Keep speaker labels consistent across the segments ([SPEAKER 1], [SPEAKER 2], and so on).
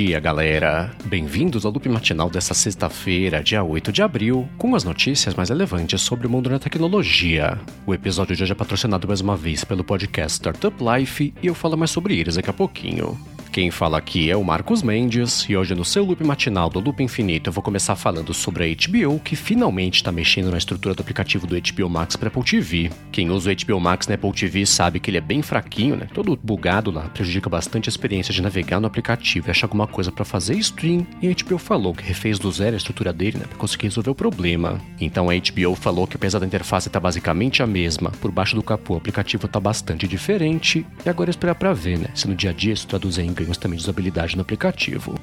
[SPEAKER 1] dia, galera! Bem-vindos ao loop matinal dessa sexta-feira, dia 8 de abril, com as notícias mais relevantes sobre o mundo da tecnologia. O episódio de hoje é patrocinado mais uma vez pelo podcast Startup Life e eu falo mais sobre eles daqui a pouquinho. Quem fala aqui é o Marcos Mendes e hoje no seu loop matinal do Loop Infinito eu vou começar falando sobre a HBO que finalmente está mexendo na estrutura do aplicativo do HBO Max para Apple TV. Quem usa o HBO Max na Apple TV sabe que ele é bem fraquinho, né? Todo bugado lá, prejudica bastante a experiência de navegar no aplicativo e achar alguma coisa para fazer stream. E a HBO falou que refez do zero a estrutura dele, né, para conseguir resolver o problema. Então a HBO falou que apesar da interface estar tá basicamente a mesma, por baixo do capô o aplicativo está bastante diferente e agora é esperar para ver, né, se no dia a dia isso traduz em ganhos também de usabilidade no aplicativo.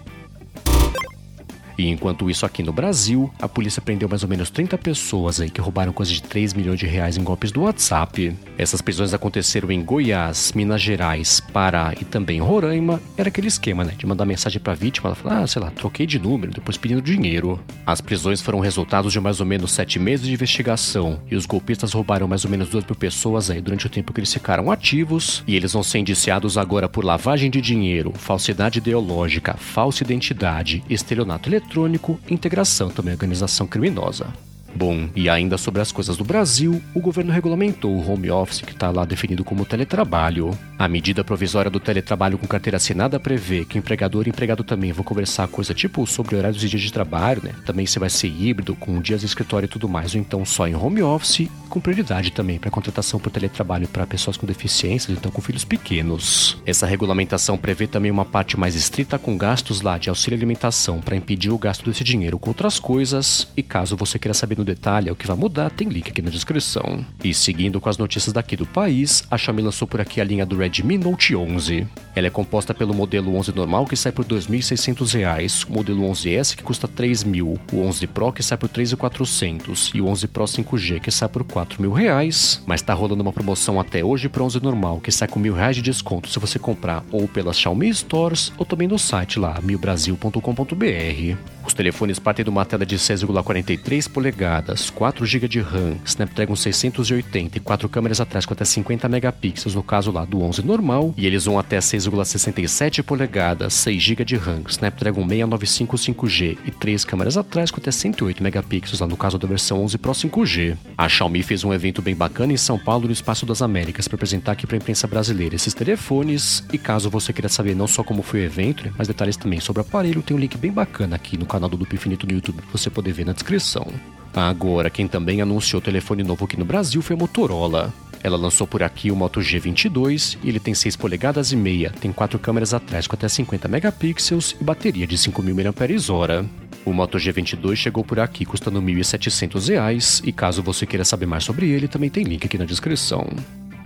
[SPEAKER 1] E enquanto isso aqui no Brasil, a polícia prendeu mais ou menos 30 pessoas aí que roubaram coisa de 3 milhões de reais em golpes do WhatsApp. Essas prisões aconteceram em Goiás, Minas Gerais, Pará e também Roraima. Era aquele esquema, né, de mandar mensagem pra vítima, ela falar, ah, sei lá, troquei de número, depois pedindo dinheiro. As prisões foram resultados de mais ou menos 7 meses de investigação e os golpistas roubaram mais ou menos 2 mil pessoas aí durante o tempo que eles ficaram ativos e eles vão ser indiciados agora por lavagem de dinheiro, falsidade ideológica, falsa identidade, estelionato eletrônico eletrônico, integração também organização criminosa. Bom, e ainda sobre as coisas do Brasil, o governo regulamentou o home office que está lá definido como teletrabalho. A medida provisória do teletrabalho com carteira assinada prevê que empregador e empregado também vão conversar coisa tipo sobre horários e dias de trabalho, né? Também se vai ser híbrido, com dias de escritório e tudo mais, ou então só em home office, com prioridade também para contratação por teletrabalho para pessoas com deficiências, então com filhos pequenos. Essa regulamentação prevê também uma parte mais estrita com gastos lá de auxílio alimentação para impedir o gasto desse dinheiro com outras coisas, e caso você queira saber no detalhe o que vai mudar, tem link aqui na descrição. E seguindo com as notícias daqui do país, a Xiaomi lançou por aqui a linha do Redmi Note 11. Ela é composta pelo modelo 11 normal que sai por R$ 2.600, o modelo 11S que custa R$ 3.000, o 11 Pro que sai por R$ 3.400 e o 11 Pro 5G que sai por R$ 4.000, mas tá rolando uma promoção até hoje para 11 normal que sai com R$ 1.000 de desconto se você comprar ou pelas Xiaomi Stores ou também no site lá, milbrasil.com.br. Os telefones partem de uma tela de 6,43 polegadas, 4 GB de RAM, Snapdragon 680 e 4 câmeras atrás com até 50 megapixels no caso lá do 11 normal, e eles vão até 6,67 polegadas, 6 GB de RAM, Snapdragon 695 5G e 3 câmeras atrás com até 108 megapixels lá no caso da versão 11 Pro 5G. A Xiaomi fez um evento bem bacana em São Paulo no Espaço das Américas para apresentar aqui para a imprensa brasileira esses telefones, e caso você queira saber não só como foi o evento, mas detalhes também sobre o aparelho, tem um link bem bacana aqui no canal do Loop Infinito no YouTube você poder ver na descrição. Agora, quem também anunciou telefone novo aqui no Brasil foi a Motorola. Ela lançou por aqui o Moto G22 e ele tem 6 polegadas e meia, tem quatro câmeras atrás com até 50 megapixels e bateria de 5.000 mAh. O Moto G22 chegou por aqui custando R$ 1.700 e caso você queira saber mais sobre ele, também tem link aqui na descrição.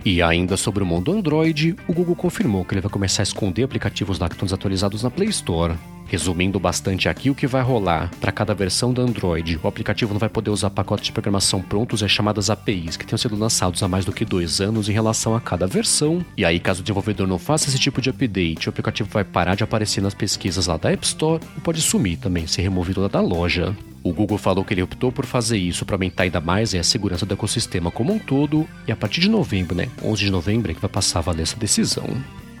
[SPEAKER 1] E ainda sobre o mundo Android, o Google confirmou que ele vai começar a esconder aplicativos estão desatualizados na Play Store. Resumindo bastante aqui o que vai rolar, para cada versão do Android, o aplicativo não vai poder usar pacotes de programação prontos e as chamadas APIs, que tenham sido lançados há mais do que dois anos em relação a cada versão. E aí, caso o desenvolvedor não faça esse tipo de update, o aplicativo vai parar de aparecer nas pesquisas lá da App Store e pode sumir também, ser removido lá da loja. O Google falou que ele optou por fazer isso para aumentar ainda mais a segurança do ecossistema como um todo, e a partir de novembro, né, 11 de novembro, é que vai passar a valer essa decisão.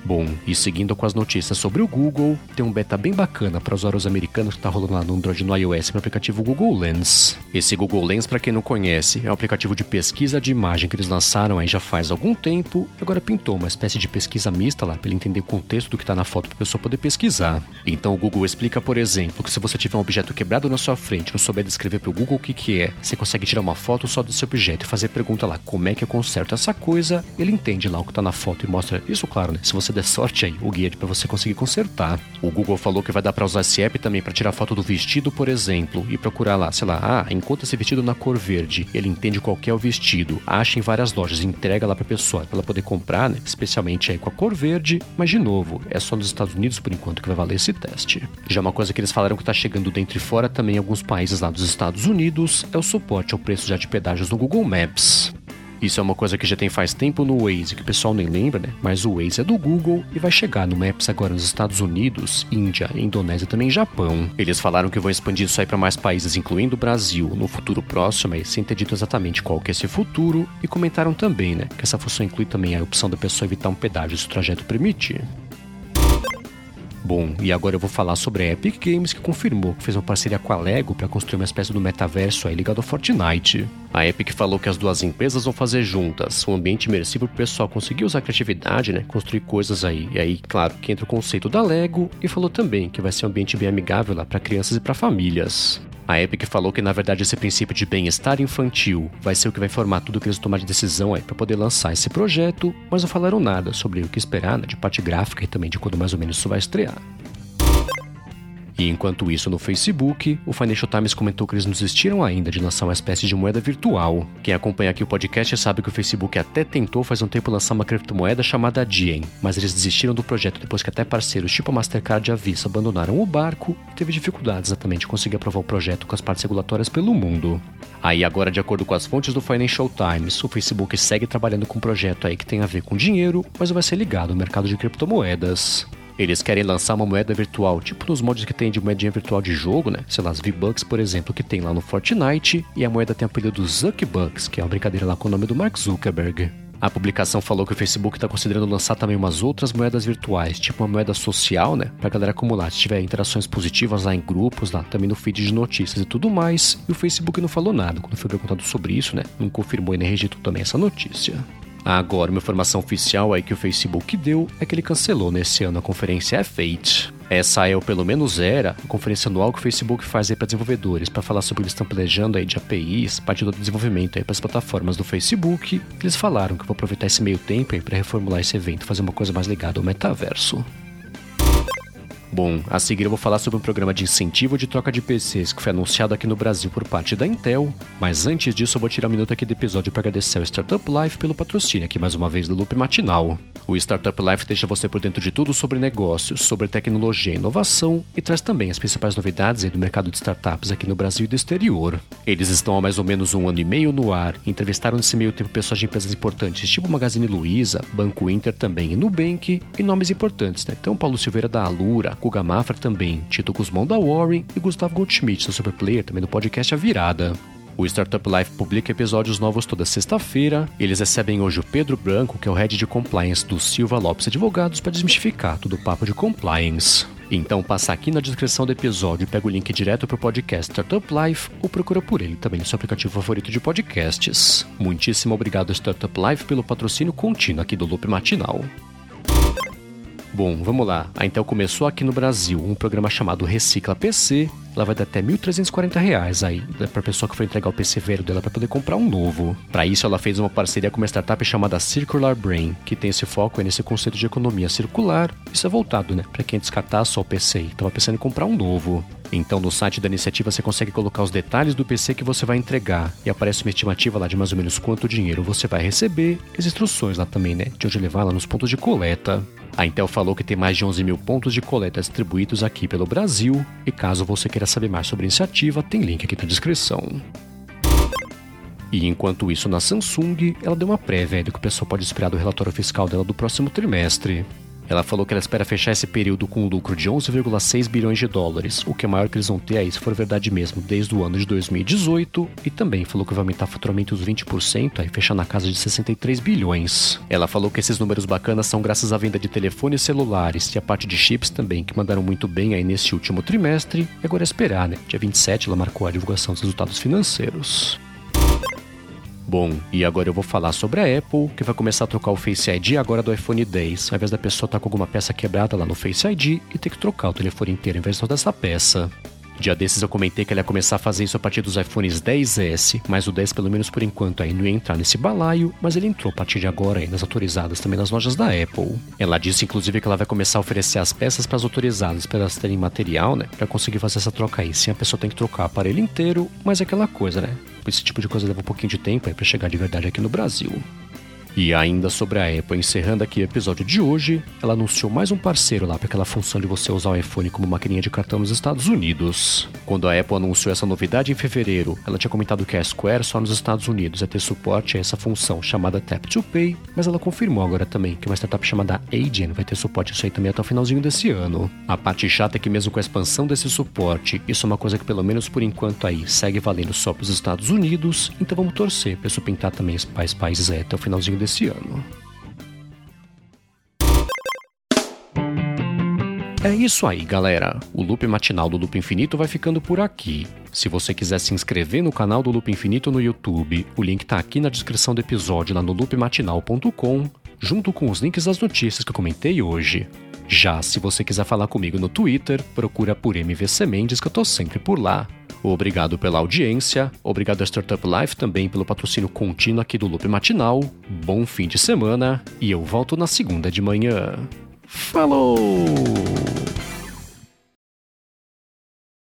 [SPEAKER 1] Bom, e seguindo com as notícias sobre o Google, tem um beta bem bacana para usuários americanos que está rolando lá no Android no iOS o aplicativo Google Lens. Esse Google Lens, para quem não conhece, é um aplicativo de pesquisa de imagem que eles lançaram aí já faz algum tempo e agora pintou uma espécie de pesquisa mista lá para ele entender o contexto do que está na foto para a pessoa poder pesquisar. Então o Google explica, por exemplo, que se você tiver um objeto quebrado na sua frente e não souber descrever para o Google o que, que é, você consegue tirar uma foto só desse objeto e fazer pergunta lá como é que eu conserto essa coisa, ele entende lá o que está na foto e mostra isso, claro, né? Se você você der sorte aí, o guia para você conseguir consertar. O Google falou que vai dar para usar esse app também para tirar foto do vestido, por exemplo, e procurar lá, sei lá, ah, encontra esse vestido na cor verde. Ele entende qual é o vestido, acha em várias lojas, entrega lá para pessoa, para ela poder comprar, né? Especialmente aí com a cor verde, mas de novo, é só nos Estados Unidos por enquanto que vai valer esse teste. Já uma coisa que eles falaram que está chegando dentro e fora também em alguns países lá dos Estados Unidos é o suporte ao preço de pedágios no Google Maps. Isso é uma coisa que já tem faz tempo no Waze, que o pessoal nem lembra, né? Mas o Waze é do Google e vai chegar no Maps agora nos Estados Unidos, Índia, Indonésia e também Japão. Eles falaram que vão expandir isso aí para mais países, incluindo o Brasil, no futuro próximo, mas sem ter dito exatamente qual que é esse futuro, e comentaram também, né, que essa função inclui também a opção da pessoa evitar um pedágio se o trajeto permitir. Bom, e agora eu vou falar sobre a Epic Games que confirmou que fez uma parceria com a Lego para construir uma espécie do metaverso aí ligado ao Fortnite. A Epic falou que as duas empresas vão fazer juntas um ambiente imersivo para o pessoal conseguir usar a criatividade, né, construir coisas aí. E aí, claro, que entra o conceito da Lego e falou também que vai ser um ambiente bem amigável lá para crianças e para famílias. A Epic falou que na verdade esse princípio de bem-estar infantil vai ser o que vai formar tudo que eles tomarem de decisão para poder lançar esse projeto, mas não falaram nada sobre o que esperar né, de parte gráfica e também de quando mais ou menos isso vai estrear. E enquanto isso, no Facebook, o Financial Times comentou que eles não desistiram ainda de lançar uma espécie de moeda virtual. Quem acompanha aqui o podcast sabe que o Facebook até tentou faz um tempo lançar uma criptomoeda chamada Diem, mas eles desistiram do projeto depois que até parceiros tipo a Mastercard e a Visa abandonaram o barco e teve dificuldades exatamente de conseguir aprovar o projeto com as partes regulatórias pelo mundo. Aí agora, de acordo com as fontes do Financial Times, o Facebook segue trabalhando com um projeto aí que tem a ver com dinheiro, mas vai ser ligado ao mercado de criptomoedas. Eles querem lançar uma moeda virtual, tipo nos modos que tem de moedinha virtual de jogo, né? Sei lá, as V-Bucks, por exemplo, que tem lá no Fortnite, e a moeda tem o apelido Zuckbucks, que é uma brincadeira lá com o nome do Mark Zuckerberg. A publicação falou que o Facebook está considerando lançar também umas outras moedas virtuais, tipo uma moeda social, né? Pra galera acumular, se tiver interações positivas lá em grupos, lá também no feed de notícias e tudo mais. E o Facebook não falou nada quando foi perguntado sobre isso, né? Não confirmou e nem rejeitou também essa notícia. Agora, uma informação oficial aí que o Facebook deu é que ele cancelou nesse ano a conferência F8. Essa é, ou pelo menos era, a conferência anual que o Facebook faz para desenvolvedores, para falar sobre o que eles estão planejando aí de APIs, parte do desenvolvimento aí para as plataformas do Facebook. Eles falaram que vão aproveitar esse meio tempo para reformular esse evento, fazer uma coisa mais ligada ao metaverso. Bom, a seguir eu vou falar sobre um programa de incentivo de troca de PCs que foi anunciado aqui no Brasil por parte da Intel, mas antes disso eu vou tirar um minuto aqui do episódio para agradecer ao Startup Life pelo patrocínio aqui mais uma vez do Loop Matinal. O Startup Life deixa você por dentro de tudo sobre negócios, sobre tecnologia e inovação e traz também as principais novidades do mercado de startups aqui no Brasil e do exterior. Eles estão há mais ou menos um ano e meio no ar, entrevistaram nesse meio tempo pessoas de empresas importantes tipo Magazine Luiza, Banco Inter também e Nubank e nomes importantes, né? Então Paulo Silveira da Alura, Guga Mafra também, Tito Guzmão da Warren e Gustavo Goldschmidt do Superplayer, também do podcast A Virada. O Startup Life publica episódios novos toda sexta-feira. Eles recebem hoje o Pedro Branco, que é o head de compliance do Silva Lopes Advogados, para desmistificar todo o papo de compliance. Então passa aqui na descrição do episódio e pega o link direto para o podcast Startup Life ou procura por ele também no seu aplicativo favorito de podcasts. Muitíssimo obrigado Startup Life pelo patrocínio contínuo aqui do Loop Matinal. Bom, vamos lá. A Intel começou aqui no Brasil um programa chamado Recicla PC. Ela vai dar até R$ 1.340 aí né, para a pessoa que for entregar o PC velho dela para poder comprar um novo. Para isso, ela fez uma parceria com uma startup chamada Circular Brain, que tem esse foco nesse conceito de economia circular. Isso é voltado, né, para quem descartar só o PC e estava pensando em comprar um novo. Então, no site da iniciativa você consegue colocar os detalhes do PC que você vai entregar e aparece uma estimativa lá de mais ou menos quanto dinheiro você vai receber, as instruções lá também, né, de onde levar lá nos pontos de coleta. A Intel falou que tem mais de 11 mil pontos de coleta distribuídos aqui pelo Brasil, e caso você queira saber mais sobre a iniciativa, tem link aqui na descrição. E enquanto isso, na Samsung, ela deu uma prévia do que o pessoal pode esperar do relatório fiscal dela do próximo trimestre. Ela falou que ela espera fechar esse período com um lucro de 11,6 bilhões de dólares, o que é maior que eles vão ter aí, se for verdade mesmo, desde o ano de 2018, e também falou que vai aumentar faturamento uns 20%, aí fechar na casa de 63 bilhões. Ela falou que esses números bacanas são graças à venda de telefones celulares e a parte de chips também, que mandaram muito bem aí nesse último trimestre, e agora é esperar, né? Dia 27 ela marcou a divulgação dos resultados financeiros. Bom, e agora eu vou falar sobre a Apple, que vai começar a trocar o Face ID agora do iPhone 10, ao invés da pessoa estar tá com alguma peça quebrada lá no Face ID e ter que trocar o telefone inteiro em vez de toda essa peça. Dia desses eu comentei que ele ia começar a fazer isso a partir dos iPhones 10S, mas o 10 pelo menos por enquanto aí não ia entrar nesse balaio, mas ele entrou a partir de agora aí nas autorizadas também nas lojas da Apple. Ela disse inclusive que ela vai começar a oferecer as peças para as autorizadas para elas terem material, né, para conseguir fazer essa troca aí. Sim, a pessoa tem que trocar o aparelho inteiro, mas é aquela coisa, né? Esse tipo de coisa leva um pouquinho de tempo aí para chegar de verdade aqui no Brasil. E ainda sobre a Apple, encerrando aqui o episódio de hoje, ela anunciou mais um parceiro lá para aquela função de você usar o iPhone como maquininha de cartão nos Estados Unidos. Quando a Apple anunciou essa novidade em fevereiro, ela tinha comentado que a Square só nos Estados Unidos ia ter suporte a essa função chamada Tap to Pay, mas ela confirmou agora também que uma startup chamada Agent vai ter suporte a isso aí também até o finalzinho desse ano. A parte chata é que mesmo com a expansão desse suporte, isso é uma coisa que pelo menos por enquanto aí segue valendo só para os Estados Unidos, então vamos torcer para isso pintar também os países aí até o finalzinho desse ano. É isso aí, galera. O loop matinal do Loop Infinito vai ficando por aqui. Se você quiser se inscrever no canal do Loop Infinito no YouTube, o link tá aqui na descrição do episódio lá no loopmatinal.com, junto com os links das notícias que eu comentei hoje. Já se você quiser falar comigo no Twitter, procura por MVC Mendes que eu tô sempre por lá. Obrigado pela audiência, obrigado a Startup Life também pelo patrocínio contínuo aqui do Loop Matinal. Bom fim de semana e eu volto na segunda de manhã. Falou!